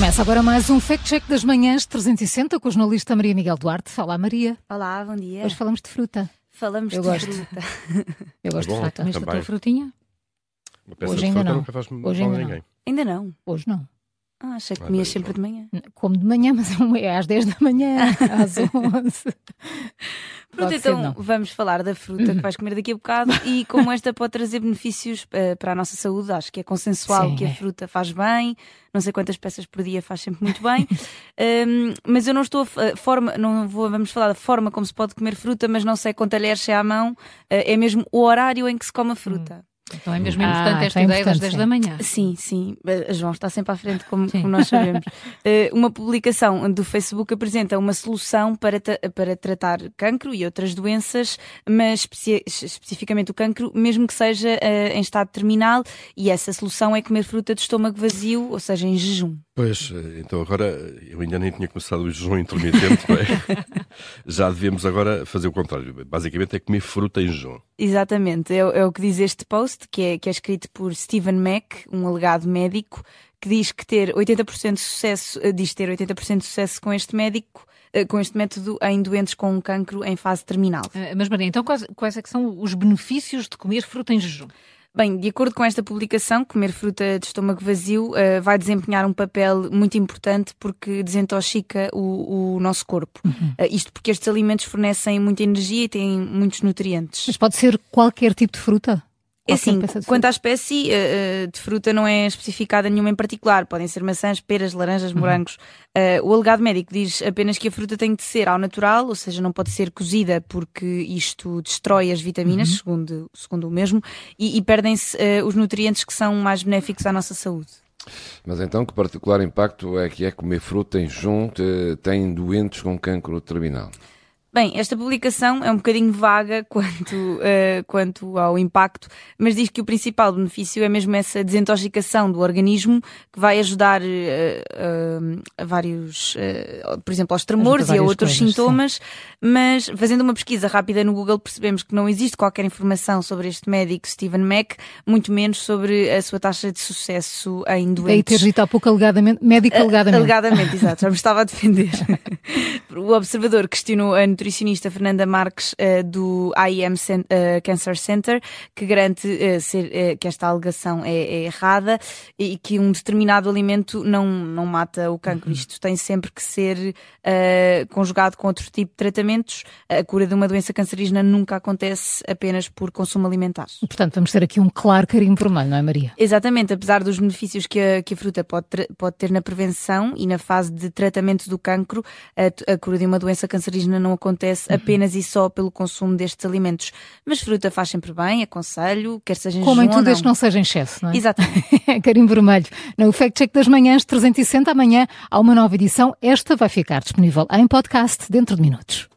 Começa agora mais um Fact Check das Manhãs 360 com o jornalista Maria Miguel Duarte. Fala, Maria. Olá, bom dia. Hoje falamos de fruta. Falamos Eu de gosto. fruta. Eu gosto Tá bom, de fruta. Comeste a tua frutinha? Uma peça Hoje de ainda fruta não. nunca faz mal Hoje a ainda ninguém. Ainda não. Hoje não. Ah, achei que Ah, comias sempre de manhã. Como de manhã, mas é é às 10 da manhã, às 11. Pronto, então vamos falar da fruta que vais comer daqui a bocado e como esta pode trazer benefícios eh, para a nossa saúde. Acho que é consensual Sim, que é. a fruta faz bem, não sei quantas peças por dia faz sempre muito bem. Ahm, mas eu não estou a forma, não vou, vamos falar da forma como se pode comer fruta, mas não sei com talheres é à mão, eh, é mesmo o horário em que se come a fruta. Então é mesmo Ah, importante esta é ideia das importante, 10 sim. da manhã. Sim, sim. A João está sempre à frente, como, como nós sabemos. Eh, uma publicação do Facebook apresenta uma solução para, para tratar cancro e outras doenças, mas especi- especificamente o cancro, mesmo que seja eh, em estado terminal, e essa solução é comer fruta de estômago vazio, ou seja, em jejum. Pois, eh, então agora eu ainda nem tinha começado o jejum intermitente, não é? Já devemos agora fazer o contrário. Basicamente é comer fruta em jejum. Exatamente, é, o- é o que diz este post, que é, que é escrito por Stephen Mack, um alegado médico, que diz que ter 80% de sucesso, eh, diz ter 80% de sucesso com este médico, eh, com este método em doentes com um cancro em fase terminal. Mas Maria, então quais, quais é que são os benefícios de comer fruta em jejum? Bem, de acordo com esta publicação, comer fruta de estômago vazio eh, vai desempenhar um papel muito importante porque desintoxica o, o nosso corpo. Eh, isto porque estes alimentos fornecem muita energia e têm muitos nutrientes. Mas pode ser qualquer tipo de fruta? É assim, quanto à espécie eh, de fruta não é especificada nenhuma em particular. Podem ser maçãs, peras, laranjas, morangos. Eh, o alegado médico diz apenas que a fruta tem de ser ao natural, ou seja, não pode ser cozida porque isto destrói as vitaminas, segundo, segundo o mesmo, e, e perdem-se eh, os nutrientes que são mais benéficos à nossa saúde. Mas então, que particular impacto é que é comer fruta em te- tem doentes com cancro terminal? Bem, esta publicação é um bocadinho vaga quanto, eh, quanto ao impacto, mas diz que o principal benefício é mesmo essa desintoxicação do organismo que vai ajudar eh, eh, a vários, por exemplo, aos tremores e a outros coisas, sintomas. Mas fazendo uma pesquisa rápida no Google percebemos que não existe qualquer informação sobre este médico Stephen Mack, muito menos sobre a sua taxa de sucesso em Daí doentes. ter dito há pouco alegadamente, médico alegadamente. Alegadamente, exato, já me estava a defender. o observador questionou a nutricionista Fernanda Marques eh, do IEM Cen- eh, Cancer Center, que garante eh, ser, que esta alegação é, é errada e que um determinado alimento não, não mata o cancro. Isto tem sempre que ser conjugado com outro tipo de tratamentos. A cura de uma doença cancerígena nunca acontece apenas por consumo alimentar. Portanto, vamos ter aqui um claro carinho vermelho, não é, Maria? Exatamente, apesar dos benefícios que a, que a fruta pode, pode ter na prevenção e na fase de tratamento do cancro, a, a cura de uma doença cancerígena não acontece apenas e só pelo consumo destes alimentos. Mas fruta faz sempre bem, aconselho, quer seja em Comem tudo desde que não seja em excesso, não é? Exatamente. Carinho vermelho. No Fact Check das Manhãs 360, amanhã há uma nova edição. Esta vai ficar disponível em podcast dentro de minutos.